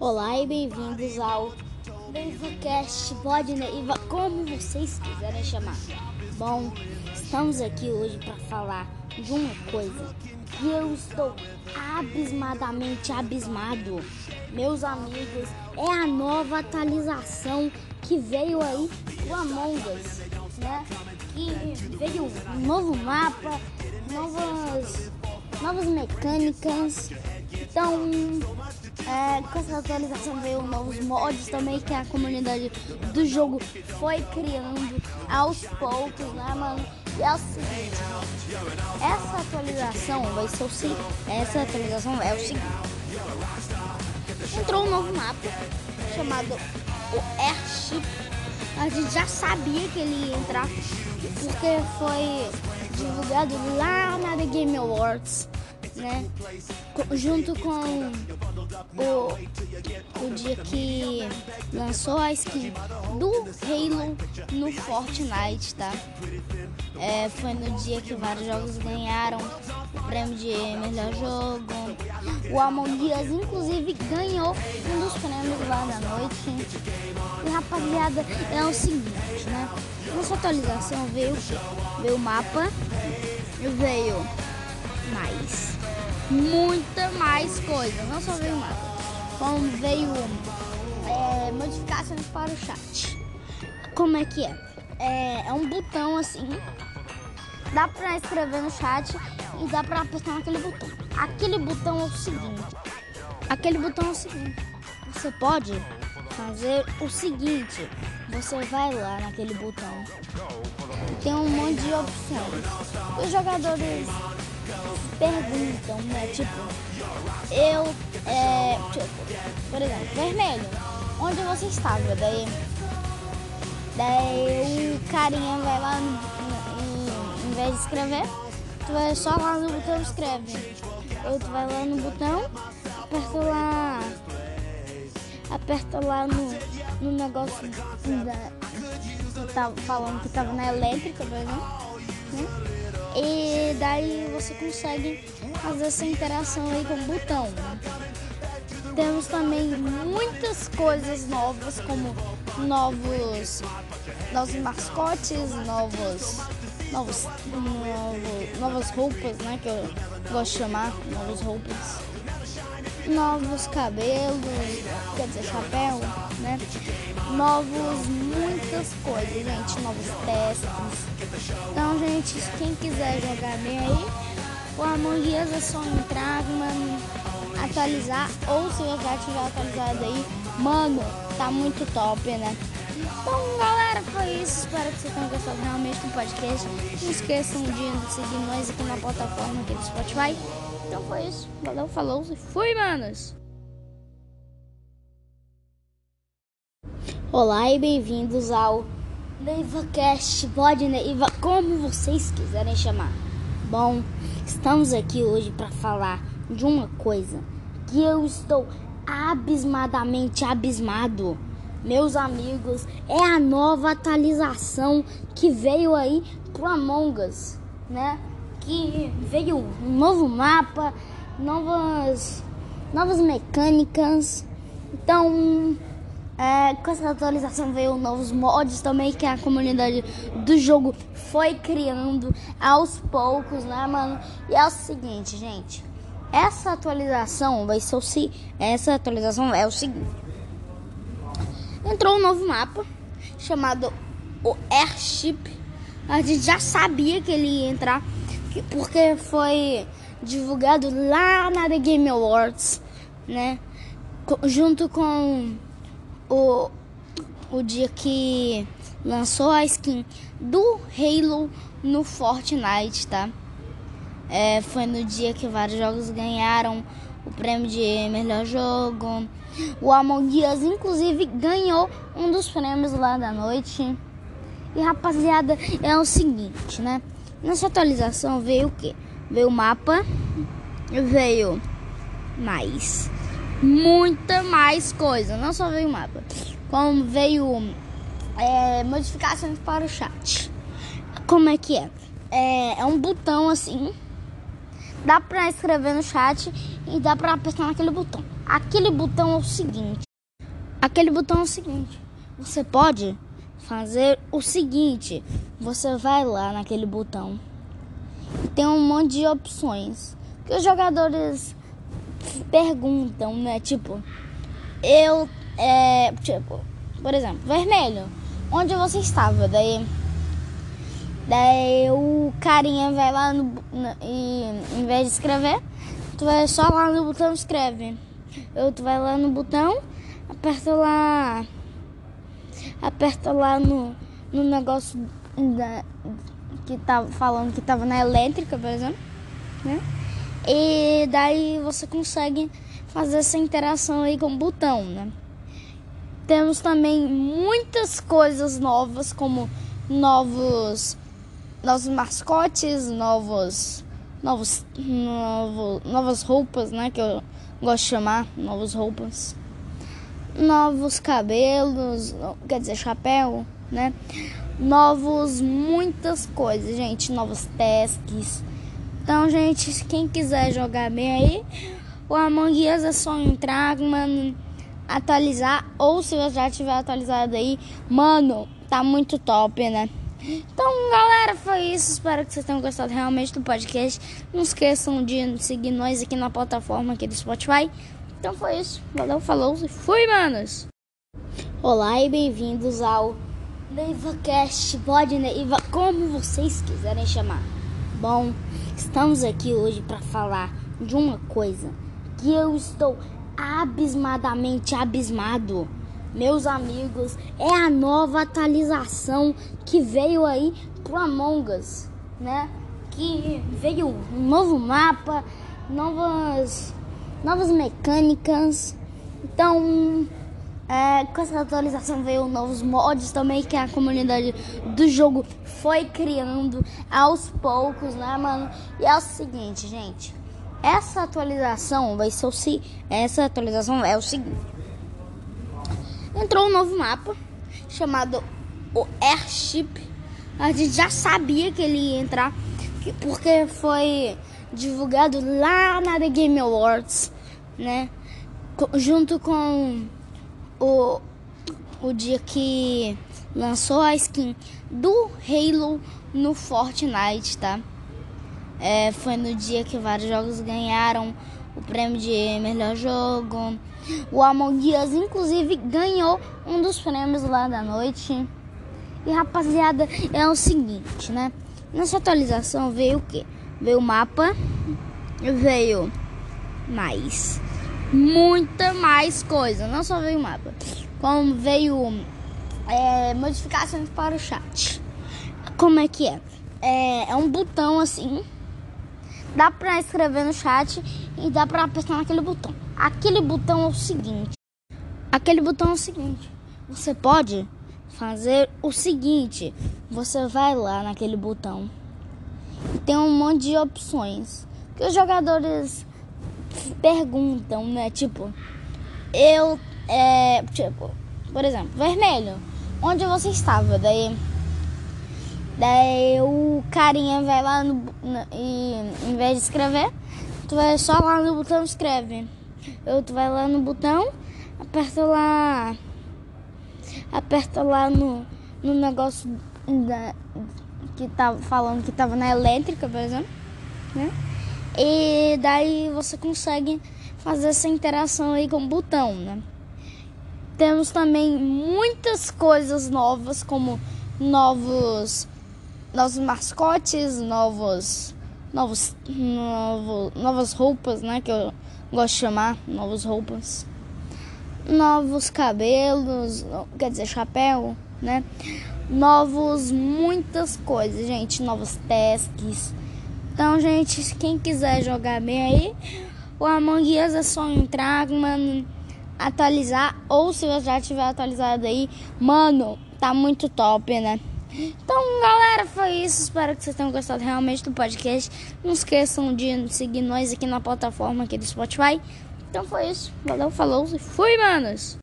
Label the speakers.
Speaker 1: Olá e bem-vindos ao DeivaCast, pode, né? como vocês quiserem chamar. Bom, estamos aqui hoje para falar de uma coisa que eu estou abismadamente abismado. Meus amigos, é a nova atualização que veio aí do Among Us, né? Que veio um novo mapa, novas, novas mecânicas. Então, é, com essa atualização veio novos mods também que a comunidade do jogo foi criando aos poucos, né, mano? E é o seguinte, essa atualização vai ser o seguinte, essa atualização é o seguinte. Entrou um novo mapa chamado o Airship. A gente já sabia que ele ia entrar porque foi divulgado lá na The Game Awards né? Junto com o, o dia que lançou a skin do Halo no Fortnite, tá? É, foi no dia que vários jogos ganharam o prêmio de melhor jogo. O Among Us, inclusive, ganhou um dos prêmios lá na noite. E rapaziada, é o seguinte, né? Nessa atualização veio, veio o mapa, veio mais muita mais coisa. Não só veio mapa, como veio é, modificações para o chat. Como é que é? É, é um botão assim. Dá pra escrever no chat e dá pra apertar naquele botão. Aquele botão é o seguinte. Aquele botão é o seguinte. Você pode fazer o seguinte. Você vai lá naquele botão. Tem um monte de opções. Os jogadores perguntam, né? Tipo, eu, é, tipo, por exemplo, vermelho, onde você estava? Daí, daí o carinha vai lá, em, em vez de escrever, tu vai só lá no botão escreve. Ou tu vai lá no botão, aperta lá, aperta lá no, no negócio da, que tava falando que tava na elétrica, por exemplo. Né? Daí você consegue fazer essa interação aí com o botão. Temos também muitas coisas novas, como novos, novos mascotes, novos, novos, novos, novas roupas, né? Que eu gosto de chamar, novas roupas. Novos cabelos, quer dizer, chapéu, né? Novos, muitas coisas, gente, novos testes. Então, gente, quem quiser jogar bem aí, o Among Us é só entrar, mano, atualizar, ou se já tiver atualizado aí, mano, tá muito top, né? Então, galera, foi isso. Espero que vocês tenham gostado realmente do podcast. Não esqueçam de seguir nós aqui na plataforma aqui do Spotify. Então foi isso. Valeu, falou e fui, manos! Olá e bem-vindos ao NeivaCast, pode Neiva, como vocês quiserem chamar. Bom, estamos aqui hoje para falar de uma coisa que eu estou abismadamente abismado. Meus amigos, é a nova atualização que veio aí pro Among Us, né? Que veio um novo mapa, novas novas mecânicas. Então, é, com essa atualização veio novos mods também que a comunidade do jogo foi criando aos poucos, né, mano? E é o seguinte, gente. Essa atualização vai ser o se essa atualização é o seguinte. Entrou um novo mapa chamado o Airship. A gente já sabia que ele ia entrar porque foi divulgado lá na The Game Awards, né? Junto com o, o dia que lançou a skin do Halo no Fortnite, tá? É, foi no dia que vários jogos ganharam o prêmio de melhor jogo. O Among Us, inclusive, ganhou um dos prêmios lá da noite. E rapaziada, é o seguinte, né? Nessa atualização veio o que? Veio o mapa, veio mais muita mais coisa. Não só veio o mapa, como veio é, modificações para o chat. Como é que é? é? É um botão assim. Dá pra escrever no chat e dá pra apertar naquele botão. Aquele botão é o seguinte. Aquele botão é o seguinte. Você pode fazer o seguinte. Você vai lá naquele botão. E tem um monte de opções. Que os jogadores perguntam, né? Tipo, eu é, tipo, por exemplo, vermelho. Onde você estava? Daí Daí o carinha vai lá no, no, e em vez de escrever, tu vai só lá no botão escreve. Eu tu vai lá no botão, aperta lá. Aperta lá no, no negócio da, que tava falando que tava na elétrica, por exemplo. Né? E daí você consegue fazer essa interação aí com o botão, né? Temos também muitas coisas novas, como novos novos mascotes, novos, novos, novo, novas roupas, né? Que eu gosto de chamar, novas roupas, novos cabelos, quer dizer, chapéu, né? Novos, muitas coisas, gente, novos tasks. Então, gente, quem quiser jogar bem aí, o Among Us é só entrar, mano, atualizar, ou se você já tiver atualizado aí, mano, tá muito top, né? Então, galera, foi isso. Espero que vocês tenham gostado realmente do podcast. Não esqueçam de seguir nós aqui na plataforma aqui do Spotify. Então foi isso. Valeu, falou e fui, manos! Olá e bem-vindos ao NeivaCast, pode Neiva, como vocês quiserem chamar. Bom, estamos aqui hoje para falar de uma coisa que eu estou abismadamente abismado meus amigos, é a nova atualização que veio aí pro Among Us, né? Que veio um novo mapa, novas, novas mecânicas. Então, é, com essa atualização veio novos mods também que a comunidade do jogo foi criando aos poucos, né, mano? E é o seguinte, gente. Essa atualização vai ser o essa atualização é o seguinte entrou um novo mapa chamado o Airship. A gente já sabia que ele ia entrar porque foi divulgado lá na The Game Awards, né? Junto com o, o dia que lançou a skin do Halo no Fortnite, tá? É, foi no dia que vários jogos ganharam o prêmio de melhor jogo. O Among Us, inclusive, ganhou um dos prêmios lá da noite. E rapaziada, é o seguinte, né? Nessa atualização veio o que? Veio o mapa, veio mais, muita mais coisa. Não só veio o mapa, como veio é, modificações para o chat. Como é que é? É, é um botão assim dá pra escrever no chat e dá pra apertar naquele botão. Aquele botão é o seguinte. Aquele botão é o seguinte. Você pode fazer o seguinte. Você vai lá naquele botão e tem um monte de opções que os jogadores perguntam, né? Tipo, eu é, tipo, por exemplo, vermelho. Onde você estava? Daí Daí o carinha vai lá no, no, e em vez de escrever, tu vai só lá no botão escreve. Eu tu vai lá no botão, aperta lá. Aperta lá no, no negócio da, que tava falando que tava na elétrica, por exemplo. Né? E daí você consegue fazer essa interação aí com o botão, né? Temos também muitas coisas novas, como novos novos mascotes, novos, novos, novo, novas roupas, né? Que eu gosto de chamar, novas roupas, novos cabelos, quer dizer, chapéu, né? Novos, muitas coisas, gente, novos tasks. Então, gente, quem quiser jogar bem aí, o Among Us é só entrar, mano, atualizar, ou se você já tiver atualizado aí, mano, tá muito top, né? Então, galera, foi isso. Espero que vocês tenham gostado realmente do podcast. Não esqueçam de seguir nós aqui na plataforma aqui do Spotify. Então foi isso. Valeu, falou e fui, manos!